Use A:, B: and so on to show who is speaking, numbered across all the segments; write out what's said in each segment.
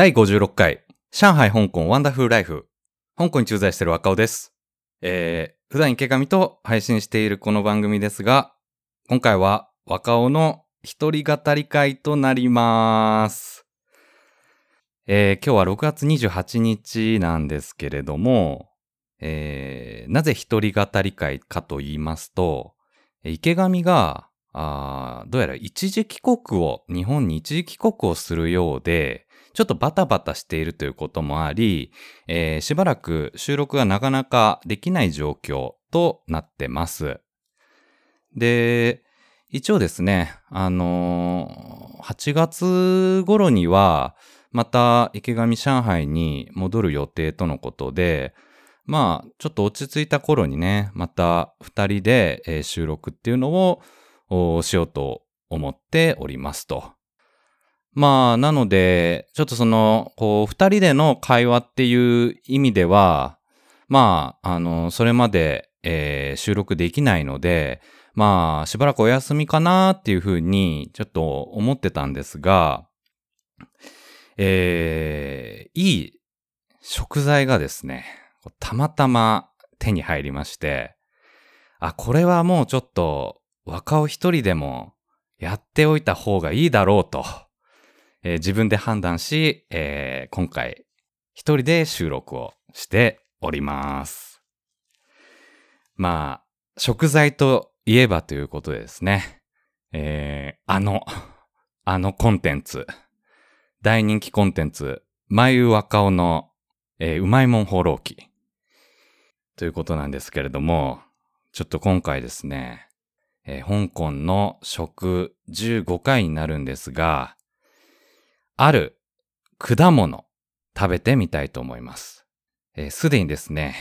A: 第56回、上海香港ワンダフルライフ。香港に駐在している若尾です。えー、普段池上と配信しているこの番組ですが、今回は若尾の一人語り会となります。えー、今日は6月28日なんですけれども、えー、なぜ一人語り会かと言いますと、池上が、あーどうやら一時帰国を、日本に一時帰国をするようで、ちょっとバタバタしているということもあり、えーしばらく収録がなかなかできない状況となってます。で、一応ですね、あのー8月頃には、また池上上海に戻る予定とのことで、まあ、ちょっと落ち着いた頃にね、また二人で、収録っていうのをしようと思っておりますと。まあ、なので、ちょっとその、こう、二人での会話っていう意味では、まあ、あの、それまで、えー収録できないので、まあ、しばらくお休みかなっていうふうに、ちょっと思ってたんですが、えーいい食材がですね、たまたま手に入りまして、あ、これはもうちょっと若尾一人でもやっておいた方がいいだろうと、えー自分で判断し、えー今回一人で収録をしております。まあ、食材といえばということでですね、えーあの、あのコンテンツ、大人気コンテンツ、眉若尾の、えーうまいもん放浪記。ということなんですけれども、ちょっと今回ですね、えー香港の食15回になるんですが、ある果物食べてみたいと思います。えーすでにですね、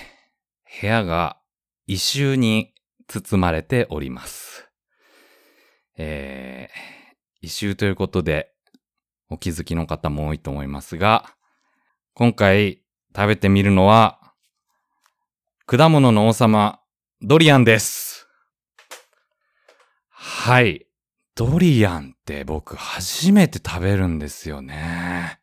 A: 部屋が異臭に包まれております。えー異臭ということで、お気づきの方も多いと思いますが、今回食べてみるのは、果物の王様、ドリアンです。はい。ドリアンって僕初めて食べるんですよね。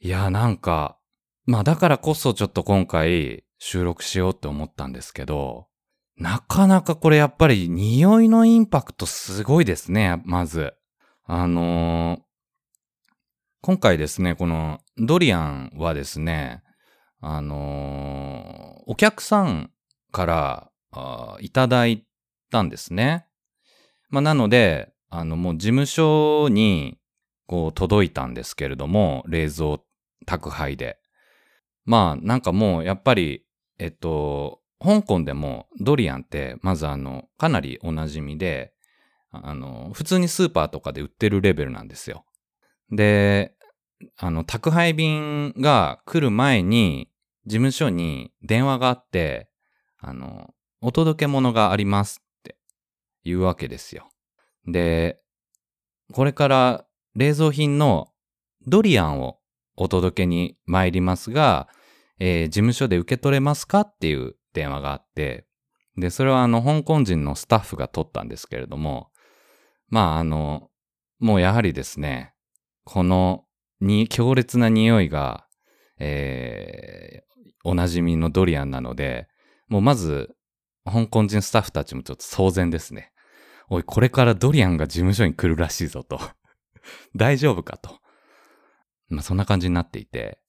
A: いや、なんか、まあだからこそちょっと今回収録しようって思ったんですけど、なかなかこれやっぱり匂いのインパクトすごいですね、まず。あのー今回ですね、このドリアンはですね、あのーお客さんからあいただいたんですね。まあ、なので、あの、もう事務所に、こう、届いたんですけれども、冷蔵宅配で。まあ、なんかもう、やっぱり、えっと、香港でもドリアンって、まずあの、かなりおなじみで、あの、普通にスーパーとかで売ってるレベルなんですよ。で、あの、宅配便が来る前に、事務所に電話があって、あの、お届け物がありますって言うわけですよ。で、これから冷蔵品のドリアンをお届けに参りますが、えー事務所で受け取れますかっていう電話があって、で、それはあの、香港人のスタッフが取ったんですけれども、まあ、あの、もうやはりですね、このに強烈な匂いが、えーおなじみのドリアンなので、もうまず、香港人スタッフたちもちょっと騒然ですね。おい、これからドリアンが事務所に来るらしいぞと。大丈夫かと。まあ、そんな感じになっていて。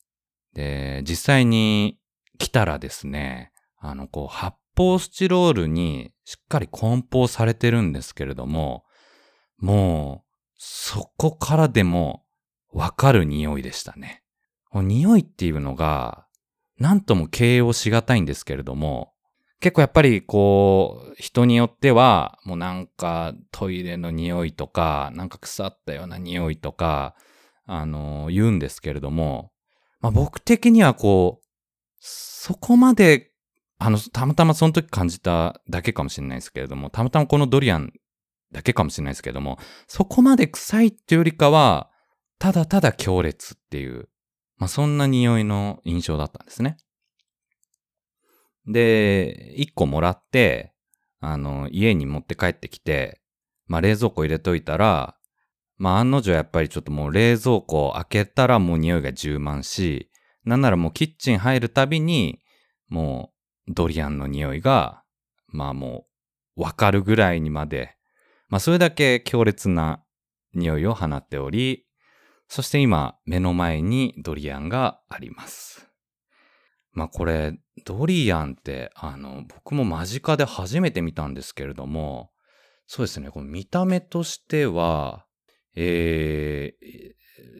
A: で、実際に来たらですね、あの、こう、発泡スチロールにしっかり梱包されてるんですけれども、もう、そこからでもわかる匂いでしたね。匂いっていうのが、なんとも形容しがたいんですけれども、結構やっぱりこう、人によっては、もうなんかトイレの匂いとか、なんか腐ったような匂いとか、あの、言うんですけれども、まあ僕的にはこう、そこまで、あの、たまたまその時感じただけかもしれないですけれども、たまたまこのドリアンだけかもしれないですけれども、そこまで臭いっていうよりかは、ただただ強烈っていう、まあそんな匂いの印象だったんですね。で、一個もらって、あの、家に持って帰ってきて、まあ冷蔵庫入れといたら、まあ案の定やっぱりちょっともう冷蔵庫開けたらもう匂いが充満し、なんならもうキッチン入るたびに、もうドリアンの匂いが、まあもうわかるぐらいにまで、まあそれだけ強烈な匂いを放っており、そして今目の前にドリアンがあります。まあこれ、ドリアンってあの僕も間近で初めて見たんですけれども、そうですね、この見た目としては、えー、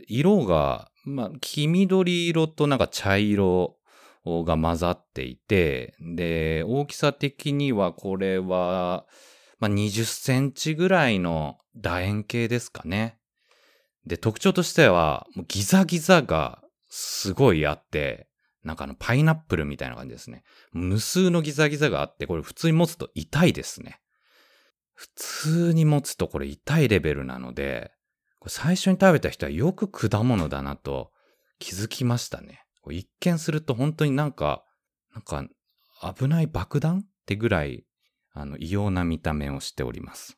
A: 色が、まあ、黄緑色となんか茶色が混ざっていて、で、大きさ的にはこれは、まあ、20センチぐらいの楕円形ですかね。で、特徴としては、ギザギザがすごいあって、なんかあのパイナップルみたいな感じですね。無数のギザギザがあって、これ普通に持つと痛いですね。普通に持つとこれ痛いレベルなので、これ最初に食べた人はよく果物だなと気づきましたね。一見すると本当になんか、なんか危ない爆弾ってぐらい、あの、異様な見た目をしております。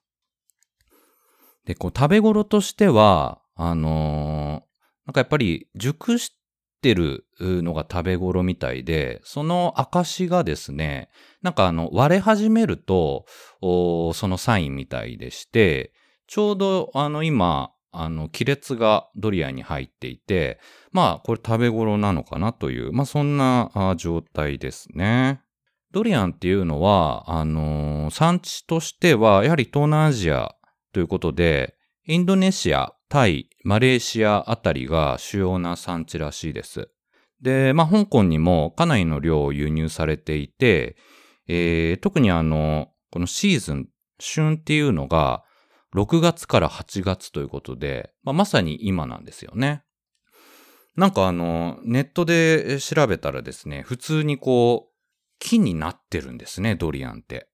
A: で、こう食べ頃としては、あのー、なんかやっぱり熟してるのが食べ頃みたいで、その証がですね、なんかあの割れ始めると、そのサインみたいでして、ちょうどあの今、あの亀裂がドリアに入っていて、まあこれ食べ頃なのかなという、まあそんな状態ですね。ドリアンっていうのは、あのー、産地としては、やはり東南アジアということで、インドネシア、タイ、マレーシアあたりが主要な産地らしいです。で、まあ、香港にもかなりの量を輸入されていて、えー、特にあの、このシーズン、旬っていうのが、6月から8月ということで、まあ、まさに今なんですよね。なんかあの、ネットで調べたらですね、普通にこう、木になってるんですね、ドリアンって。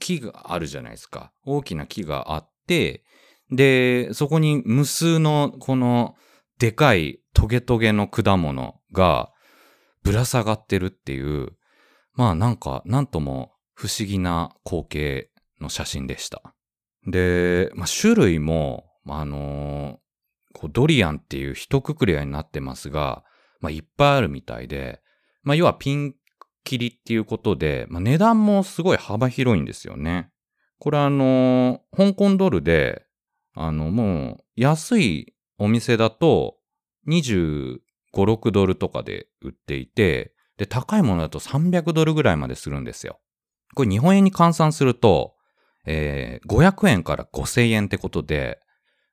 A: 木があるじゃないですか。大きな木があって、で、そこに無数のこのでかいトゲトゲの果物がぶら下がってるっていう、まあなんか、なんとも不思議な光景の写真でした。で、まあ、種類も、あのー、こうドリアンっていう一括り合いになってますが、まあ、いっぱいあるみたいで、まあ、要はピンキリっていうことで、まあ、値段もすごい幅広いんですよね。これあのー、香港ドルであの、もう、安いお店だと、25、6ドルとかで売っていて、で、高いものだと300ドルぐらいまでするんですよ。これ日本円に換算すると、えー、500円から5000円ってことで、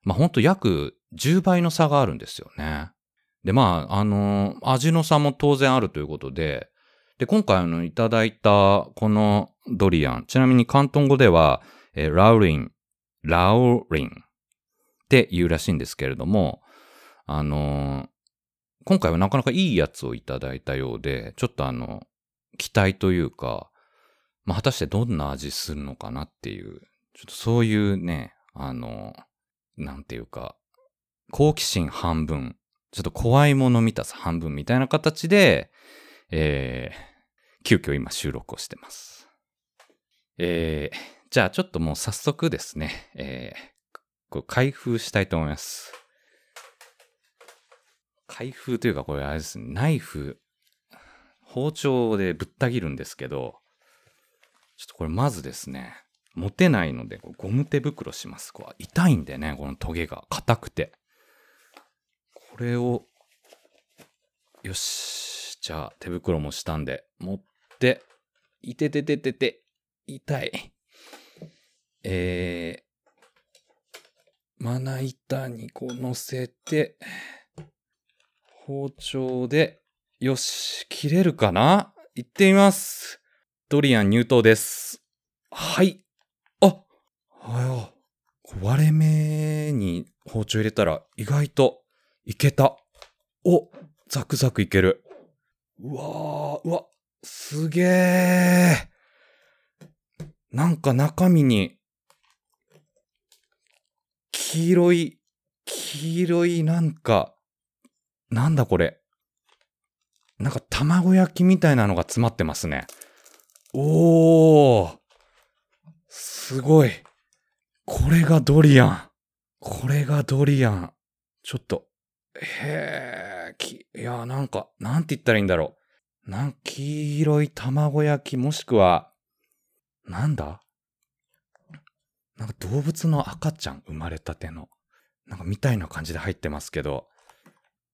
A: まあ、ほんと約10倍の差があるんですよね。で、まあ、あのー、味の差も当然あるということで、で、今回あの、いただいたこのドリアン、ちなみに広東語では、えー、ラウリン、ラウリンって言うらしいんですけれども、あのー、今回はなかなかいいやつをいただいたようで、ちょっとあの、期待というか、まあ、果たしてどんな味するのかなっていう、ちょっとそういうね、あの、なんていうか、好奇心半分、ちょっと怖いもの見たさ半分みたいな形で、えー、急遽今収録をしてます。えー、じゃあちょっともう早速ですね、えー、これ開封したいと思います。開封というかこれあれですね、ナイフ、包丁でぶった切るんですけど、ちょっとこれまずですね、持てないのでゴム手袋します。こう痛いんでね、このトゲが硬くて。これを、よし。じゃあ手袋もしたんで、持って、いててててて、痛い。え、まな板にこう乗せて、包丁で、よし、切れるかな？行ってみます。ドリアン入刀です。はい。あ、はよ。割れ目に包丁入れたら意外といけた。お、ザクザクいける。うわー、うわ、すげー。なんか中身に黄色い、黄色いなんか、なんだこれ。なんか卵焼きみたいなのが詰まってますね。おー。すごい。これがドリアン。これがドリアン。ちょっと、へえ、き、いや、なんか、なんて言ったらいいんだろう。なん、黄色い卵焼き、もしくは、なんだ？なんか動物の赤ちゃん、生まれたての。なんかみたいな感じで入ってますけど、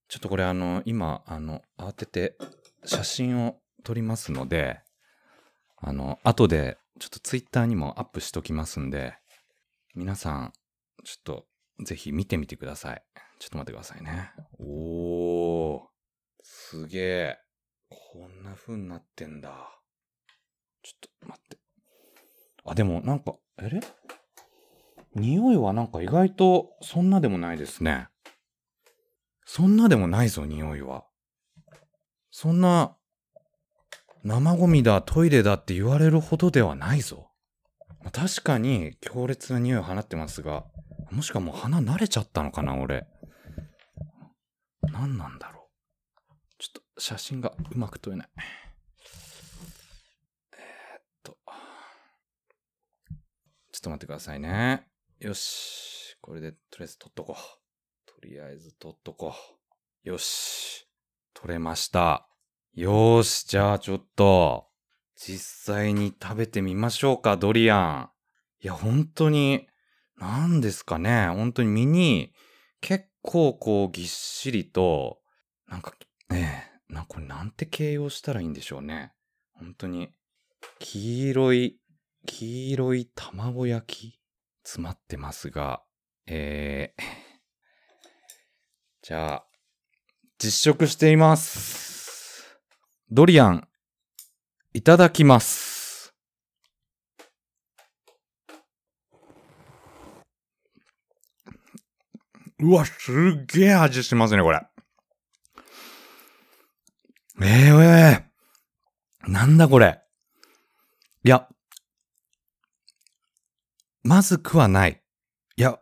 A: ちょっとこれあの、今、あの、慌てて写真を撮りますので、あの、後で、ちょっとツイッターにもアップしときますんで、皆さん、ちょっと、ぜひ見てみてください。ちょっと待ってくださいね。おー、すげえ。こんな風になってんだ。ちょっと待って。あ、でもなんか、あれ？匂いはなんか意外とそんなでもないですね。そんなでもないぞ、匂いは。そんな、生ゴミだ、トイレだって言われるほどではないぞ。確かに強烈な匂いを放ってますが、もしかもう鼻慣れちゃったのかな、俺。何なんだろう。ちょっと写真がうまく撮れない。えー、っと。ちょっと待ってくださいね。よし。これでとりあえず撮っとこう。とりあえず撮っとこう。よし。撮れました。よーし、じゃあちょっと、実際に食べてみましょうか、ドリアン。いや、本当に、何ですかね。本当に身に、結構こうぎっしりと、なんか、ねえ、な、これなんて形容したらいいんでしょうね。本当に、黄色い、黄色い卵焼き詰まってますが、えー、じゃあ、実食しています。ドリアン、いただきます。うわ、すっげえ味しますね、これ。ええー、なんだこれ。いや、まずくはない。いや、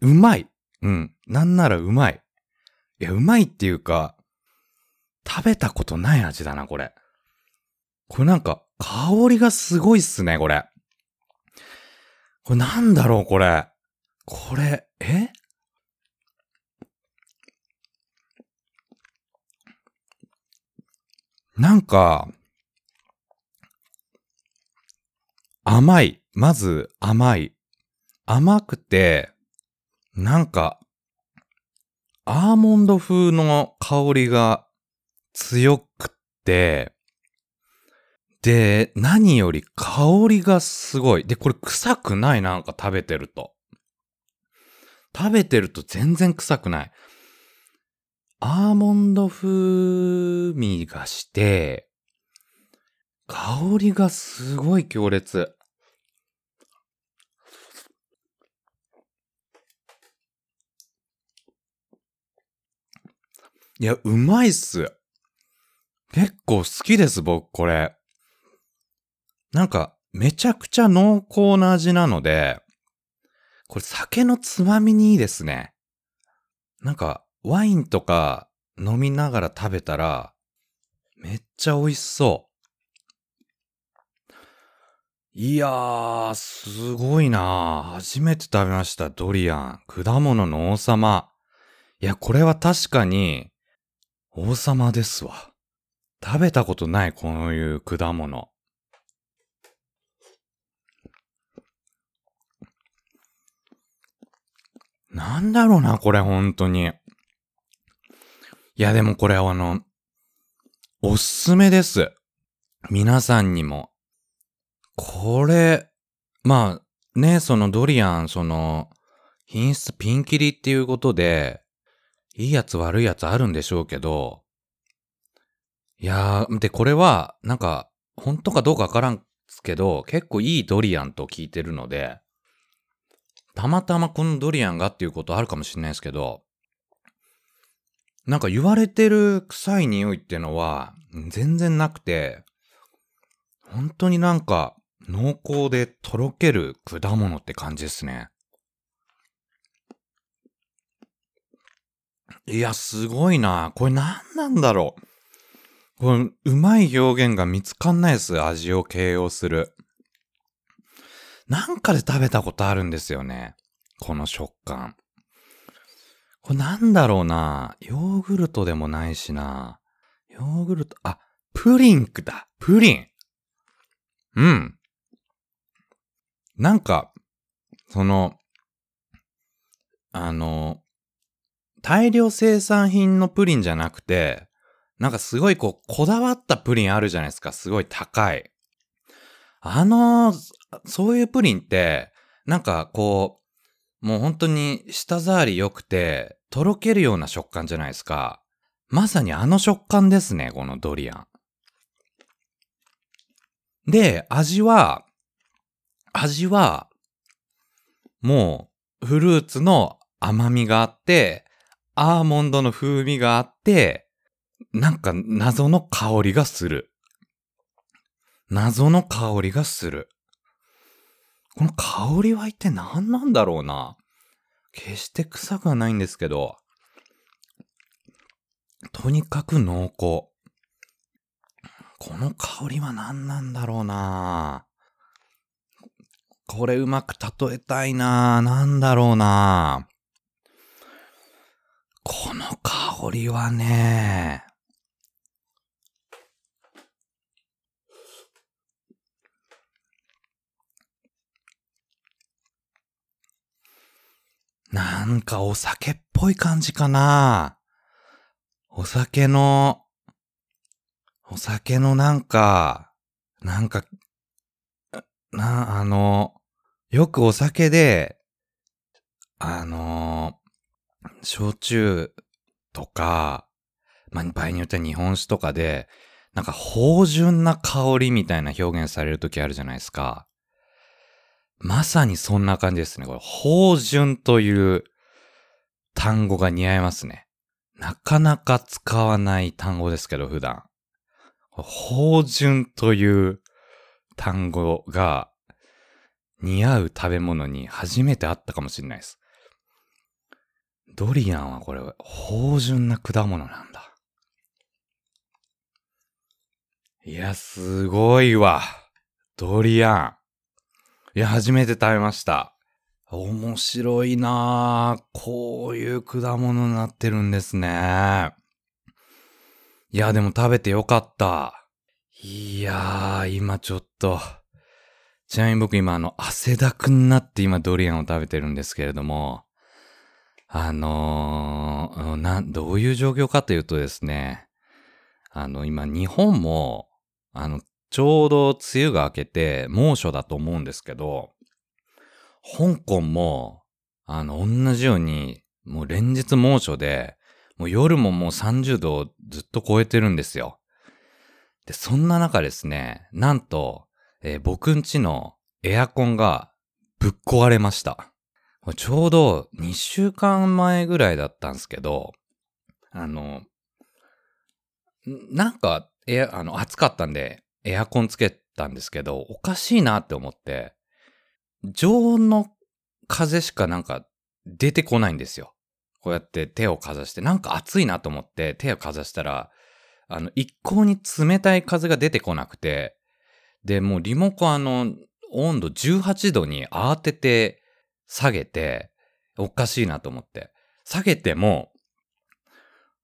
A: うまい。うん。なんならうまい。いや、うまいっていうか、食べたことない味だな、これ。これなんか、香りがすごいっすね、これ。これなんだろう、これ。これ、え？なんか、甘い。まず甘い。甘くて、なんか、アーモンド風の香りが強くて、で、何より香りがすごい。で、これ臭くないなんか食べてると。食べてると全然臭くない。アーモンド風味がして、香りがすごい強烈。いや、うまいっす。結構好きです、僕、これ。なんか、めちゃくちゃ濃厚な味なので、これ酒のつまみにいいですね。なんか、ワインとか飲みながら食べたら、めっちゃ美味しそう。いやー、すごいな初めて食べました、ドリアン。果物の王様。いや、これは確かに、王様ですわ。食べたことない、こういう果物。なんだろうな、これ、本当に。いや、でもこれあの、おすすめです。皆さんにも。これ、まあ、ね、そのドリアン、その、品質ピンキリっていうことで、いいやつ悪いやつあるんでしょうけど、いやー、で、これは、なんか、本当かどうかわからんすけど、結構いいドリアンと聞いてるので、たまたまこのドリアンがっていうことあるかもしれないですけど、なんか言われてる臭い匂いってのは全然なくて、本当になんか濃厚でとろける果物って感じですね。いや、すごいな。これ何なんだろう。これ、うまい表現が見つかんないです。味を形容する。なんかで食べたことあるんですよね。この食感。これなんだろうな。ヨーグルトでもないしな。ヨーグルト、あ、プリンクだ。プリン。うん。なんか、その、あの、大量生産品のプリンじゃなくて、なんかすごいこう、こだわったプリンあるじゃないですか。すごい高い。あの、そういうプリンって、なんかこう、もう本当に舌触り良くて、とろけるような食感じゃないですか。まさにあの食感ですね、このドリアン。で、味は、味は、もう、フルーツの甘みがあって、アーモンドの風味があって、なんか謎の香りがする。謎の香りがする。この香りは一体何なんだろうな。決して臭くはないんですけど、とにかく濃厚。この香りは何なんだろうなこれうまく例えたいななんだろうなこの香りはね、なんかお酒っぽい感じかな。お酒の、お酒のなんか、なんか、な、あの、よくお酒で、あの、焼酎とか、まあ、場合によっては日本酒とかで、なんか芳醇な香りみたいな表現される時あるじゃないですか。まさにそんな感じですね。これ、芳醇という単語が似合いますね。なかなか使わない単語ですけど、普段。芳醇という単語が似合う食べ物に初めてあったかもしれないです。ドリアンはこれ、芳醇な果物なんだ。いや、すごいわ。ドリアン。いや、初めて食べました。面白いなぁ。こういう果物になってるんですね。いや、でも食べてよかった。いやー、今ちょっと。ちなみに僕今あの、汗だくになって今ドリアンを食べてるんですけれども、あのー、な、どういう状況かというとですね、あの、今日本も、あの、ちょうど梅雨が明けて猛暑だと思うんですけど、香港も、あの、同じように、もう連日猛暑で、もう夜ももう30度をずっと超えてるんですよ。で、そんな中ですね、なんと、えー、僕んちのエアコンがぶっ壊れました。ちょうど2週間前ぐらいだったんですけど、あの、なんか、エア、あの、暑かったんで、エアコンつけたんですけど、おかしいなって思って、常温の風しかなんか出てこないんですよ。こうやって手をかざして、なんか暑いなと思って手をかざしたら、あの、一向に冷たい風が出てこなくて、で、もうリモコンあの、温度18度に慌てて下げて、おかしいなと思って。下げても、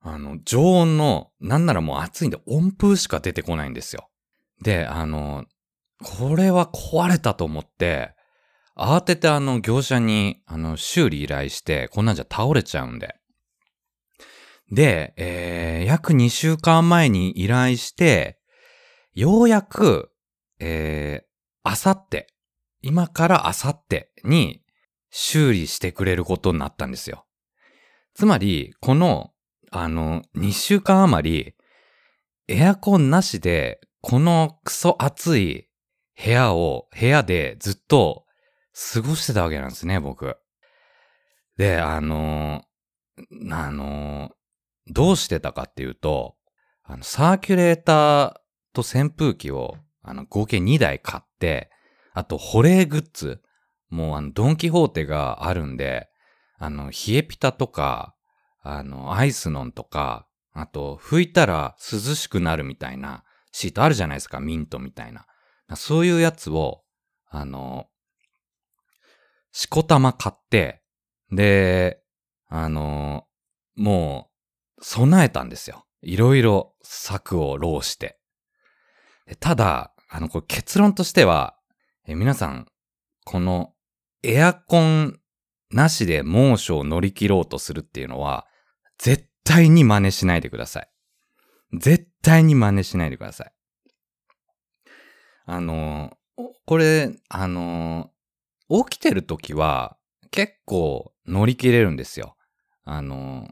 A: あの、常温の、なんならもう暑いんで温風しか出てこないんですよ。で、あの、これは壊れたと思って、慌ててあの業者にあの修理依頼して、こんなんじゃ倒れちゃうんで。で、えー、約2週間前に依頼して、ようやく、えー、あさって、今からあさってに修理してくれることになったんですよ。つまり、この、あの、2週間余り、エアコンなしで、このクソ暑い部屋を、部屋でずっと過ごしてたわけなんですね、僕。で、あの、あの、どうしてたかっていうと、あの、サーキュレーターと扇風機を、あの、合計2台買って、あと、保冷グッズ、もう、あの、ドンキホーテがあるんで、あの、冷えピタとか、あの、アイスノンとか、あと、拭いたら涼しくなるみたいなシートあるじゃないですか、ミントみたいな。そういうやつを、あの、しこたま買って、で、あの、もう、備えたんですよ。いろいろ策を浪して。ただ、あの、これ結論としては、え皆さん、このエアコンなしで猛暑を乗り切ろうとするっていうのは、絶対に真似しないでください。絶対に真似しないでください。あの、これ、あの、起きてる時は結構乗り切れるんですよ。あの、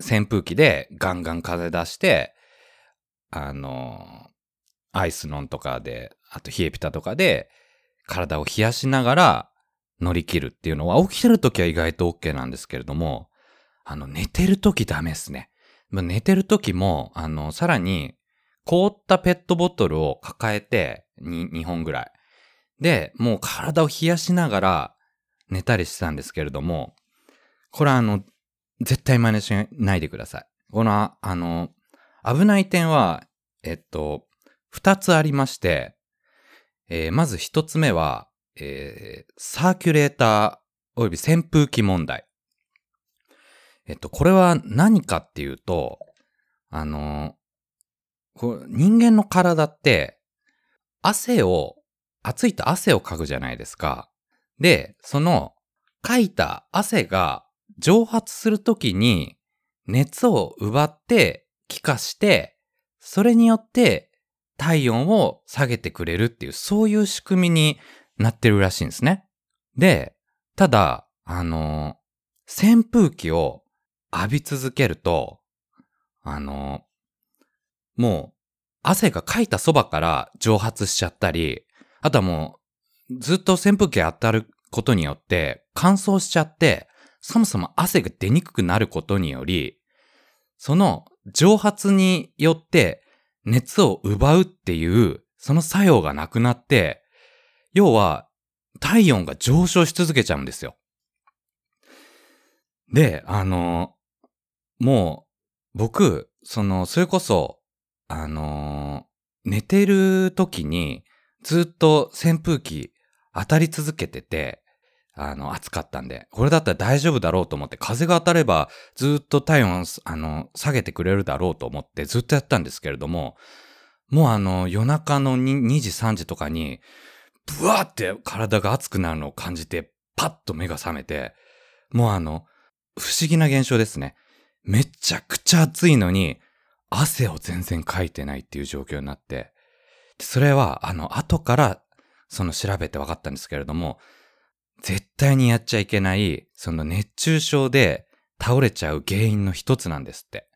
A: 扇風機でガンガン風出して、あの、アイスノンとかで、あと冷えピタとかで体を冷やしながら乗り切るっていうのは起きてる時は意外と OK なんですけれども、あの寝てる時ダメですね。寝てる時も、あの、さらに凍ったペットボトルを抱えて2、2本ぐらい。で、もう体を冷やしながら寝たりしてたんですけれども、これはあの、絶対真似しないでください。この、あの、危ない点は、えっと、二つありまして、えー、まず一つ目は、えー、サーキュレーター及び扇風機問題。えっと、これは何かっていうと、あの、こ人間の体って、汗を、暑いと汗をかくじゃないですか。で、その、かいた汗が蒸発するときに熱を奪って気化して、それによって体温を下げてくれるっていう、そういう仕組みになってるらしいんですね。で、ただ、あの、扇風機を浴び続けると、あの、もう、汗がかいたそばから蒸発しちゃったり、あとはもう、ずっと扇風機当たることによって乾燥しちゃって、そもそも汗が出にくくなることにより、その蒸発によって熱を奪うっていう、その作用がなくなって、要は体温が上昇し続けちゃうんですよ。で、あの、もう僕、その、それこそ、あの寝てる時にずっと扇風機当たり続けてて、あの、暑かったんで、これだったら大丈夫だろうと思って、風が当たればずっと体温、あの、下げてくれるだろうと思ってずっとやったんですけれども、もうあの、夜中の 2, 2時3時とかに、ブワーって体が熱くなるのを感じて、パッと目が覚めて、もうあの、不思議な現象ですね。めちゃくちゃ暑いのに、汗を全然かいてないっていう状況になって、それは、あの、後から、その調べて分かったんですけれども、絶対にやっちゃいけない、その熱中症で倒れちゃう原因の一つなんですって。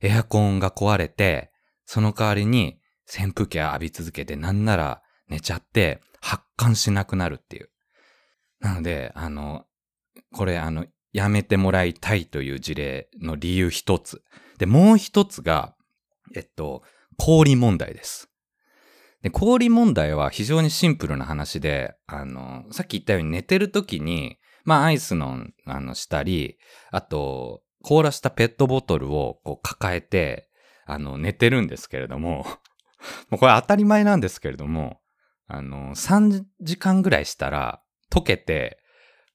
A: エアコンが壊れて、その代わりに扇風機を浴び続けてなんなら寝ちゃって発汗しなくなるっていう。なので、あの、これあの、やめてもらいたいという事例の理由一つ。で、もう一つが、えっと、氷問題です。で、氷問題は非常にシンプルな話で、あの、さっき言ったように寝てる時に、まあアイスの、あの、したり、あと、凍らしたペットボトルをこう抱えて、あの、寝てるんですけれども、もうこれ当たり前なんですけれども、あの、3時間ぐらいしたら溶けて、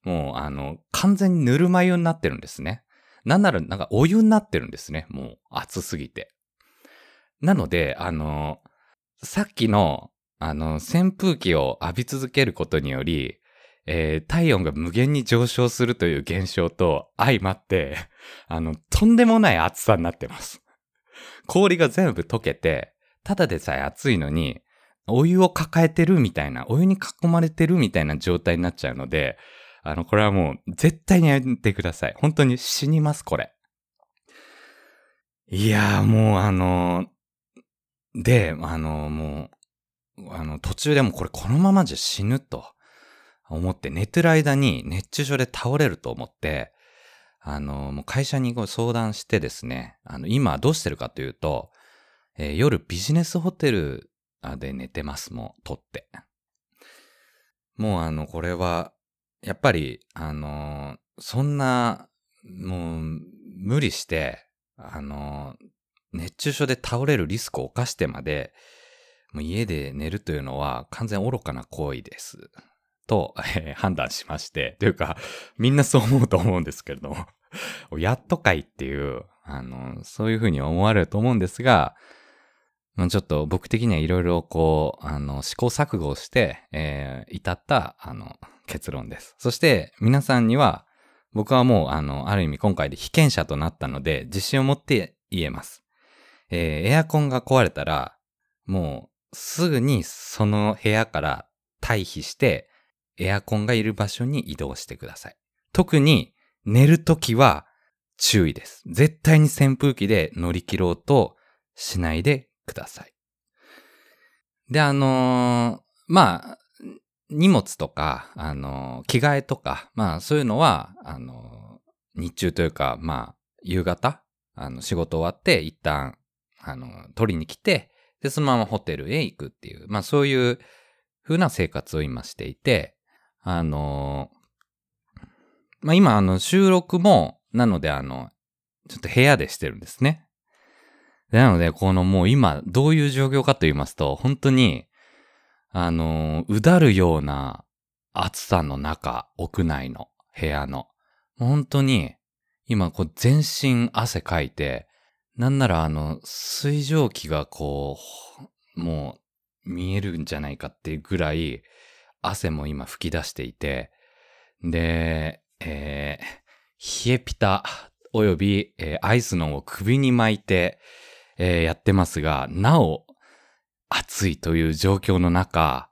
A: もうあの、完全にぬるま湯になってるんですね。なんならなんかお湯になってるんですね。もう暑すぎて。なので、あの、さっきの、あの、扇風機を浴び続けることにより、えー、体温が無限に上昇するという現象と相まって、あの、とんでもない暑さになってます。氷が全部溶けて、ただでさえ暑いのに、お湯を抱えてるみたいな、お湯に囲まれてるみたいな状態になっちゃうので、あの、これはもう絶対にやめてください。本当に死にます、これ。いやーもうあので、あの、もう、あの、途中でもこれこのままじゃ死ぬと思って寝てる間に熱中症で倒れると思って、あの、もう会社に相談してですね、あの、今どうしてるかというと、えー、夜ビジネスホテルで寝てます、もう、撮って。もうあの、これは、やっぱり、あの、そんな、もう、無理して、あの、熱中症で倒れるリスクを冒してまで、もう家で寝るというのは完全愚かな行為です。と、えー、判断しまして、というか、みんなそう思うと思うんですけれども、やっとかいっていう、あの、そういうふうに思われると思うんですが、ちょっと僕的にはいろいろこう、あの、試行錯誤して、えー至った、あの、結論です。そして、皆さんには、僕はもう、あの、ある意味今回で被験者となったので、自信を持って言えます。えーエアコンが壊れたら、もう、すぐにその部屋から退避して、エアコンがいる場所に移動してください。特に、寝るときは注意です。絶対に扇風機で乗り切ろうとしないでください。で、あのまあ、荷物とか、あの着替えとか、まあそういうのは、あの日中というか、まあ、夕方、あの、仕事終わって、一旦、あの、取りに来て、で、そのままホテルへ行くっていう、まあそういう風な生活を今していて、あのまあ今、あの、収録も、なので、あの、ちょっと部屋でしてるんですね。なので、このもう今、どういう状況かと言いますと、本当に、あのーうだるような暑さの中、屋内の部屋の。もう本当に、今、こう、全身汗かいて、なんなら、あの、水蒸気がこう、もう、見えるんじゃないかっていうぐらい、汗も今吹き出していて、で、えー、冷えピタおよび、えーアイスのを首に巻いて、えーやってますが、なお暑いという状況の中、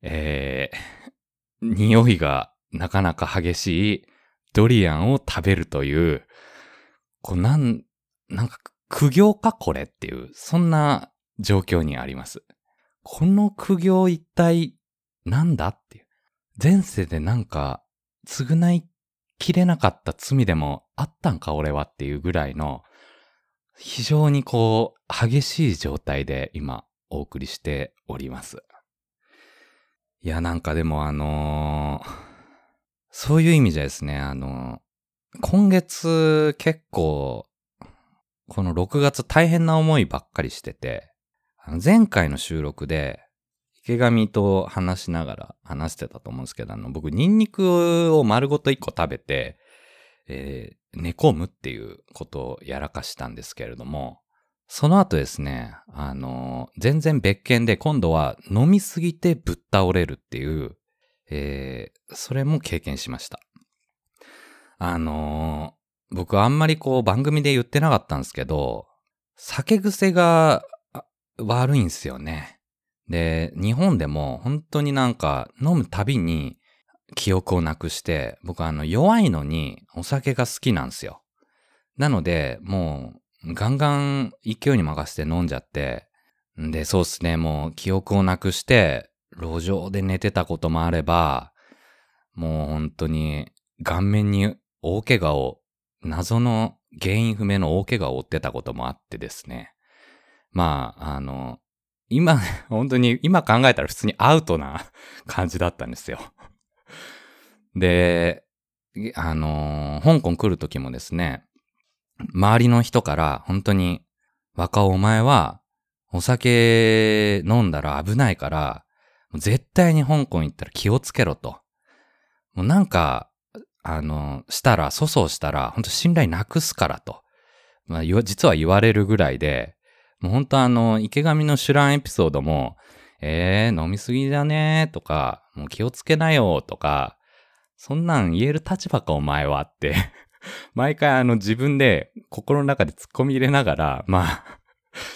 A: えー匂いがなかなか激しいドリアンを食べるという、こうなん、なんか苦行かこれっていう、そんな状況にあります。この苦行一体なんだっていう。前世でなんか償いきれなかった罪でもあったんか俺はっていうぐらいの非常にこう激しい状態で今お送りしております。いやなんかでもあのーそういう意味じゃですね、あのー今月結構この6月大変な思いばっかりしてて、前回の収録で池上と話しながら話してたと思うんですけど、あの、僕、ニンニクを丸ごと1個食べて、えー寝込むっていうことをやらかしたんですけれども、その後ですね、あの、全然別件で今度は飲みすぎてぶっ倒れるっていう、えーそれも経験しました。あの、僕あんまりこう番組で言ってなかったんですけど、酒癖が悪いんですよね。で、日本でも本当になんか飲むたびに記憶をなくして、僕はあの弱いのにお酒が好きなんですよ。なので、もうガンガン勢いに任せて飲んじゃって、んで、そうっすね、もう記憶をなくして、路上で寝てたこともあれば、もう本当に顔面に大怪我を、謎の原因不明の大怪我を負ってたこともあってですね。まあ、あの、今、本当に今考えたら普通にアウトな感じだったんですよ。で、あの、香港来る時もですね、周りの人から本当に、若お前はお酒飲んだら危ないから、絶対に香港行ったら気をつけろと。もうなんか、あの、したら、粗相したら、本当信頼なくすからと。まあ、実は言われるぐらいで、もう本当あの、池上の知らんエピソードも、えー、飲みすぎだねとか、もう気をつけなよとか、そんなん言える立場かお前はって、毎回あの自分で心の中で突っ込み入れながら、まあ、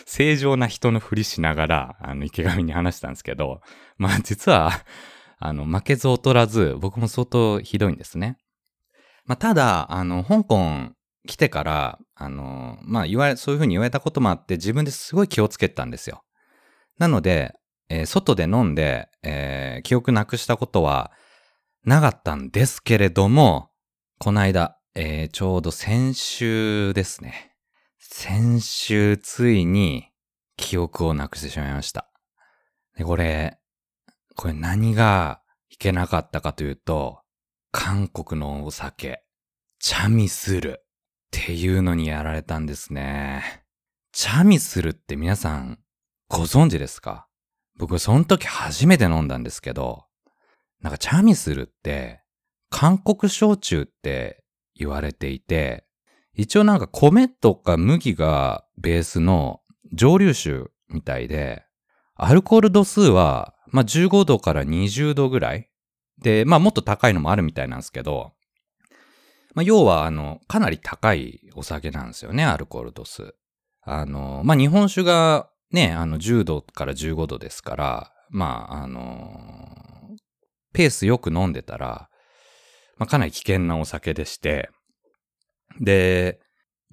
A: 正常な人のふりしながら、あの池上に話したんですけど、まあ実は、あの、負けず劣らず、僕も相当ひどいんですね。まあただ、あの、香港来てから、あの、まあ言われ、そういうふうに言われたこともあって、自分ですごい気をつけたんですよ。なので、えー外で飲んで、えー記憶なくしたことはなかったんですけれども、この間、えーちょうど先週ですね。先週ついに記憶をなくしてしまいました。で、これ、これ何がいけなかったかというと、韓国のお酒、チャミスルっていうのにやられたんですね。チャミスルって皆さんご存知ですか？僕その時初めて飲んだんですけど、なんかチャミスルって、韓国焼酎って言われていて、一応なんか米とか麦がベースの蒸留酒みたいで、アルコール度数は、まあ、15度から20度ぐらいで、まあ、もっと高いのもあるみたいなんですけど、まあ、要は、あの、かなり高いお酒なんですよね、アルコール度数。あの、まあ、日本酒がね、あの、10度から15度ですから、まあ、あの、ペースよく飲んでたら、まあ、かなり危険なお酒でして、で、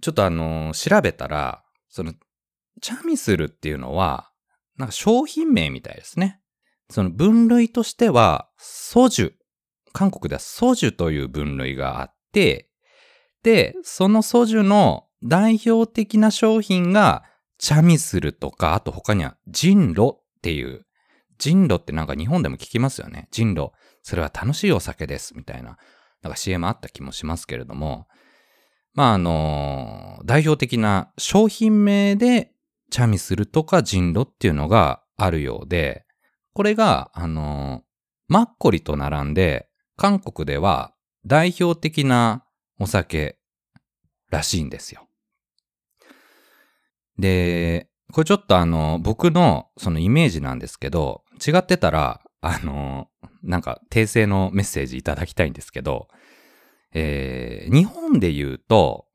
A: ちょっとあの、調べたら、その、チャミスルっていうのは、なんか商品名みたいですね。その分類としては、ソジュ。韓国ではソジュという分類があって、で、そのソジュの代表的な商品が、チャミスルとか、あと他にはジンロっていう、ジンロってなんか日本でも聞きますよね。ジンロ。それは楽しいお酒です。みたいな。なんか CM あった気もしますけれども、まああの、代表的な商品名でチャミスルとかジンロっていうのがあるようで、これが、あの、マッコリと並んで、韓国では代表的なお酒らしいんですよ。で、これちょっとあの、僕のそのイメージなんですけど、違ってたら、あの、なんか訂正のメッセージいただきたいんですけど、えー、日本で言うと、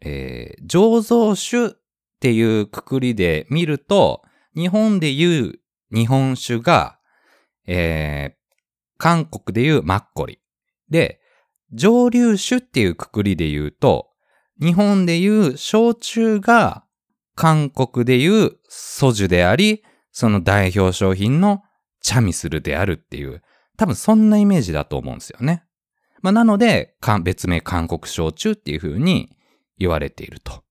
A: えー、醸造酒っていうくくりで見ると、日本で言う日本酒が、えー、韓国で言うマッコリ。で、蒸留酒っていうくくりで言うと、日本で言う焼酎が韓国で言うソジュであり、その代表商品のチャミスルであるっていう、多分そんなイメージだと思うんですよね。まあ、なので、別名韓国焼酎っていう風に言われていると。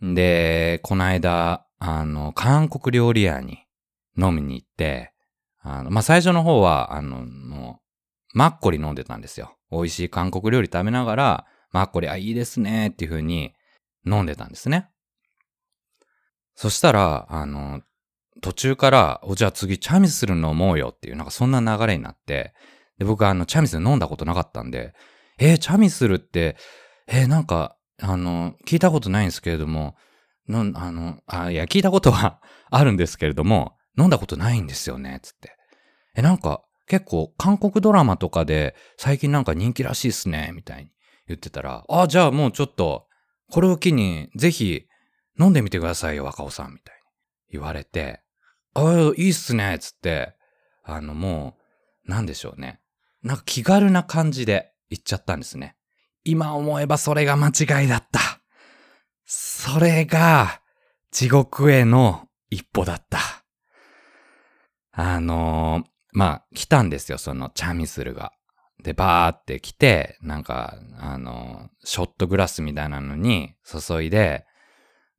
A: で、この間、あの、韓国料理屋に飲みに行って、あの、まあ、最初の方は、あの、もう、マッコリ飲んでたんですよ。美味しい韓国料理食べながら、マッコリ、あ、いいですね、っていう風に飲んでたんですね。そしたら、あの、途中から、お、じゃあ次チャミスル飲もうよっていう、なんかそんな流れになって、で、僕あの、チャミスル飲んだことなかったんで、えー、チャミスルって、えー、なんか、あの、聞いたことないんですけれども、の、あの、あ、いや、聞いたことは あるんですけれども、飲んだことないんですよね、つって。え、なんか、結構、韓国ドラマとかで、最近なんか人気らしいっすね、みたいに言ってたら、あ、じゃあもうちょっと、これを機に、ぜひ、飲んでみてくださいよ、若尾さん、みたいに言われて、ああ、いいっすね、つって、あの、もう、なんでしょうね。なんか気軽な感じで言っちゃったんですね。今思えばそれが間違いだった。それが地獄への一歩だった。あのー、まあ、来たんですよ、そのチャミスルが。で、バーって来て、なんか、あのー、ショットグラスみたいなのに注いで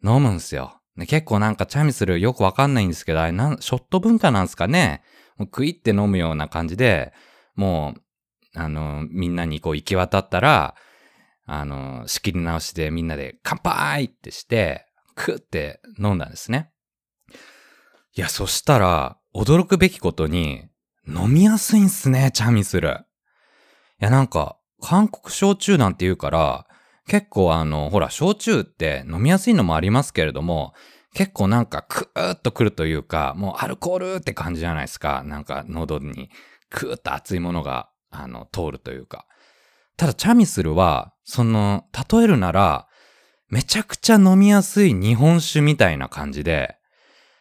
A: 飲むんすよ。で結構なんかチャミスルよくわかんないんですけど、あれなん、ショット文化なんすかねもう食いって飲むような感じで、もう、あの、みんなにこう行き渡ったら、あの、仕切り直しでみんなで乾杯ってして、クって飲んだんですね。いや、そしたら、驚くべきことに、飲みやすいんすね、チャミスル。いや、なんか、韓国焼酎なんて言うから、結構あの、ほら、焼酎って飲みやすいのもありますけれども、結構なんかクーッとくるというか、もうアルコールって感じじゃないですか。なんか喉にクーッと熱いものが、あの、通るというか。ただ、チャミスルは、その、例えるなら、めちゃくちゃ飲みやすい日本酒みたいな感じで、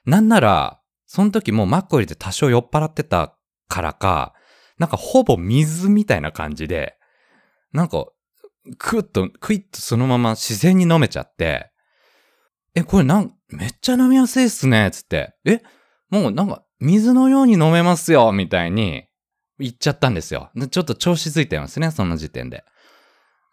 A: なんなら、その時もうマッコリで多少酔っ払ってたからか、なんかほぼ水みたいな感じで、なんか、クッと、クイッとそのまま自然に飲めちゃって、え、これなん、めっちゃ飲みやすいっすね、つって。え、もうなんか、水のように飲めますよ、みたいに言っちゃったんですよ。ちょっと調子づいてますね、その時点で。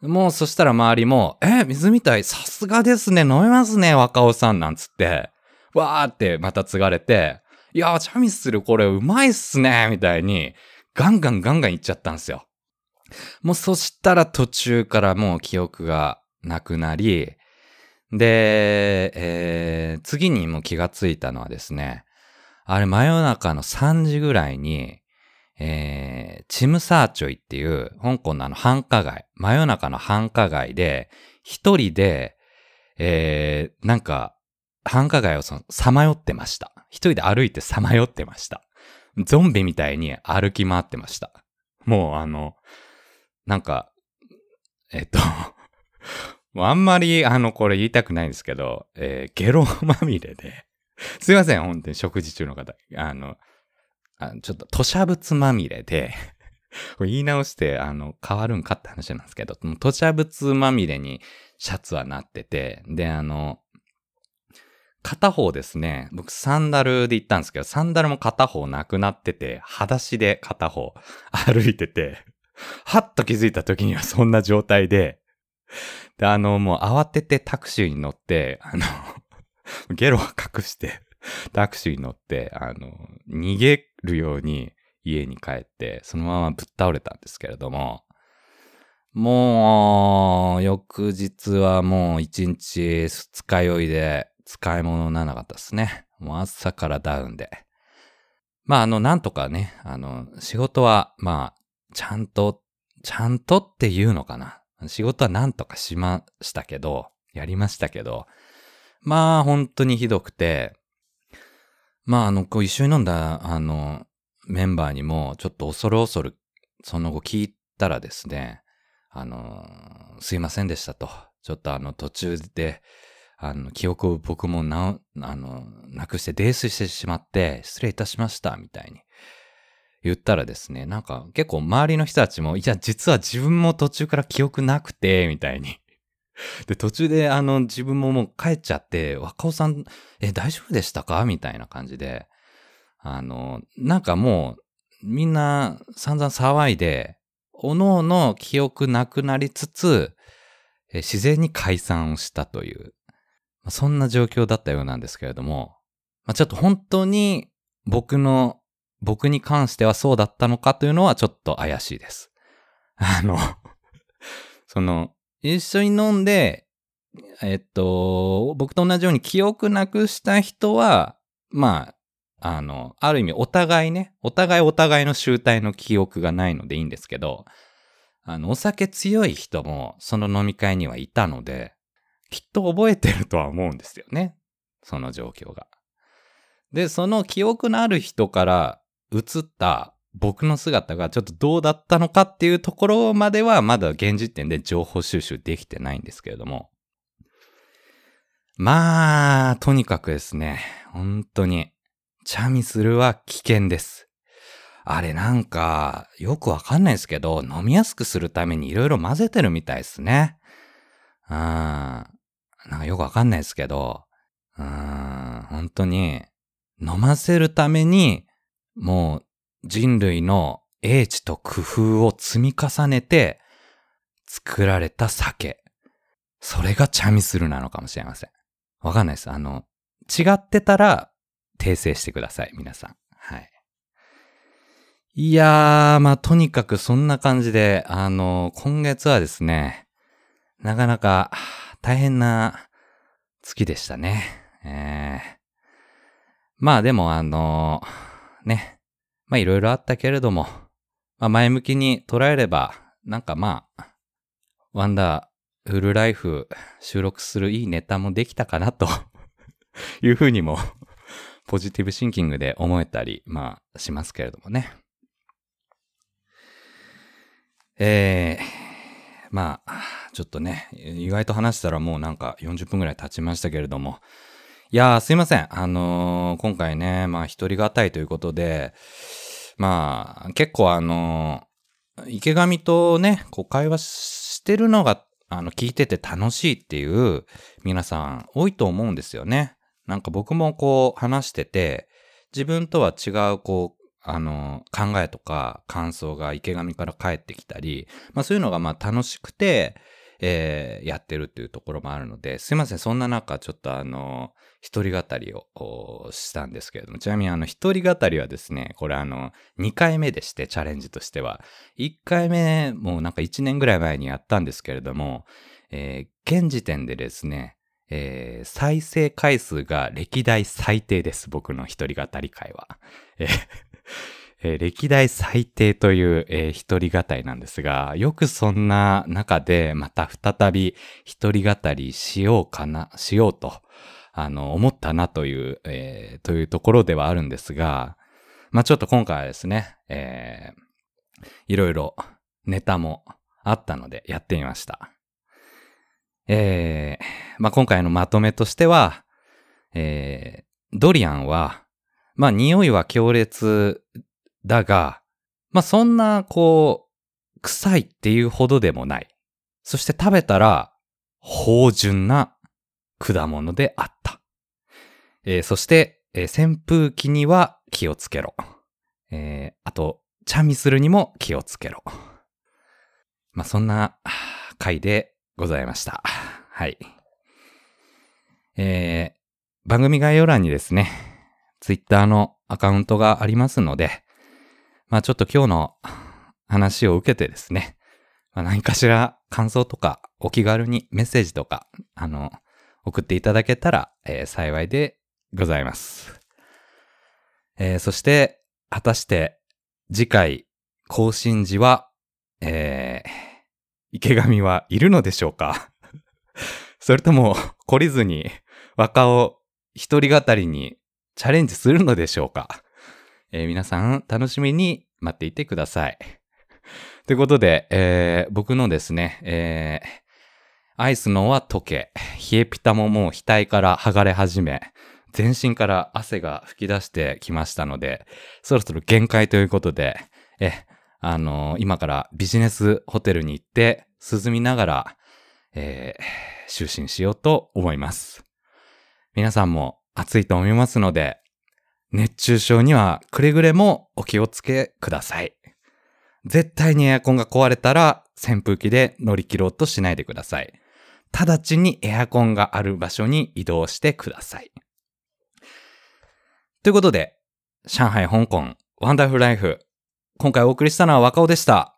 A: もうそしたら周りも、え、水みたい、さすがですね、飲めますね、若尾さん、なんつって、わーってまた継がれて、いやー、チャミスルこれうまいっすね、みたいに、ガンガンガンガン言っちゃったんですよ。もうそしたら途中からもう記憶がなくなり、で、えー、次にもう気がついたのはですね、あれ真夜中の3時ぐらいに、えー、チムサーチョイっていう香港のあの繁華街、真夜中の繁華街で、一人で、えー、なんか、繁華街をその、さまよってました。一人で歩いてさまよってました。ゾンビみたいに歩き回ってました。もうあの、なんか、えっと もうあんまりあの、これ言いたくないんですけど、えー、ゲロまみれで。すいません、本当に食事中の方。あの、あちょっと吐砂物まみれで。これ言い直して、あの、変わるんかって話なんですけど、吐砂物まみれにシャツはなってて、で、あの、片方ですね、僕サンダルで行ったんですけど、サンダルも片方なくなってて、裸足で片方歩いてて、はっと気づいた時にはそんな状態で、で、あの、もう慌ててタクシーに乗って、あの ゲロは隠して、タクシーに乗って、あの、逃げるように家に帰って、そのままぶっ倒れたんですけれども、もう、翌日はもう一日二日酔いで使い物にならなかったですね。もう朝からダウンで。まあ、あの、なんとかね、あの、仕事は、まあ、ちゃんと、ちゃんとっていうのかな？仕事はなんとかしましたけど、やりましたけど、まあ、本当にひどくて、まあ、あの、こう一緒に飲んだ、あの、メンバーにも、ちょっと恐る恐る、その後聞いたらですね、あの、すいませんでしたと。ちょっとあの、途中で、あの、記憶を僕もな、あの、なくして泥酔してしまって、失礼いたしました、みたいに言ったらですね、なんか結構周りの人たちも、いや、実は自分も途中から記憶なくて、みたいに。で、途中であの自分ももう帰っちゃって、若尾さん、え、大丈夫でしたか？みたいな感じで、あの、なんかもう、みんな散々騒いで、おのおの記憶なくなりつつ、自然に解散をしたという、そんな状況だったようなんですけれども、まあ、ちょっと本当に僕の、僕に関してはそうだったのかというのはちょっと怪しいです。あのその、一緒に飲んで、えっと、僕と同じように記憶なくした人は、まあ、あの、ある意味お互いね、お互いお互いの集体の記憶がないのでいいんですけど、あの、お酒強い人もその飲み会にはいたので、きっと覚えてるとは思うんですよね。その状況が。で、その記憶のある人から移った僕の姿がちょっとどうだったのかっていうところまではまだ現時点で情報収集できてないんですけれども。まあ、とにかくですね、本当に、チャミスルは危険です。あれなんか、よくわかんないですけど、飲みやすくするためにいろいろ混ぜてるみたいですね。うん。なんかよくわかんないですけど、うん、本当に、飲ませるために、もう人類の英知と工夫を積み重ねて作られた酒。それがチャミスルなのかもしれません。わかんないです。あの、違ってたら訂正してください、皆さん。はい。いやー、まあ、とにかくそんな感じで、あの、今月はですね、なかなか大変な月でしたね。えー、まあでもあの、ね、まあいろいろあったけれども、まあ前向きに捉えれば、なんかまあ、ワンダーフルライフ収録するいいネタもできたかなと いうふうにもポジティブシンキングで思えたり、まあしますけれどもね。えー、まあ、ちょっとね、意外と話したらもうなんか40分ぐらい経ちましたけれども、いやーすいません。あのー、今回ね、まあ一人語いということで、まあ、結構あの、池上とね、こう会話してるのが、あの、聞いてて楽しいっていう皆さん多いと思うんですよね。なんか僕もこう話してて、自分とは違うこう、あの、考えとか感想が池上から返ってきたり、まあそういうのがまあ楽しくて、えー、やってるっていうところもあるので、すいません、そんな中、ちょっとあの、一人語りをしたんですけれども、ちなみにあの、一人語りはですね、これあの、2回目でして、チャレンジとしては。1回目、もうなんか1年ぐらい前にやったんですけれども、えー、現時点でですね、えー、再生回数が歴代最低です。僕の一人語り会は。え えー歴代最低という、えー一人語りなんですが、よくそんな中でまた再び一人語りしようかな、しようと、あの、思ったなという、えーというところではあるんですが、まあちょっと今回はですね、えーいろいろネタもあったのでやってみました。えーまあ今回のまとめとしては、えードリアンは、まあ匂いは強烈だが、まあそんなこう、臭いっていうほどでもない。そして食べたら、芳醇な果物であった。えーそして、えー扇風機には気をつけろ。えーあと、チャミスルにも気をつけろ。まあそんな回でございました。はい。えー番組概要欄にですね、ツイッターのアカウントがありますので、まあちょっと今日の話を受けてですね、まあ、何かしら感想とかお気軽にメッセージとか、あの、送っていただけたら、えー幸いでございます。えーそして、果たして次回更新時は、えー池上はいるのでしょうか？それとも懲りずに若尾一人語りにチャレンジするのでしょうか、えー皆さん楽しみに待っていてください。ということで、えー僕のですね、えーアイスのは溶け、冷えピタももう額から剥がれ始め、全身から汗が吹き出してきましたので、そろそろ限界ということで、え、あのー今からビジネスホテルに行って、涼みながら、えー就寝しようと思います。皆さんも暑いと思いますので、熱中症にはくれぐれもお気をつけください。絶対にエアコンが壊れたら扇風機で乗り切ろうとしないでください。直ちにエアコンがある場所に移動してください。ということで、上海、香港、ワンダフルライフ。今回お送りしたのは若尾でした。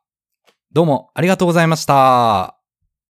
A: どうもありがとうございました。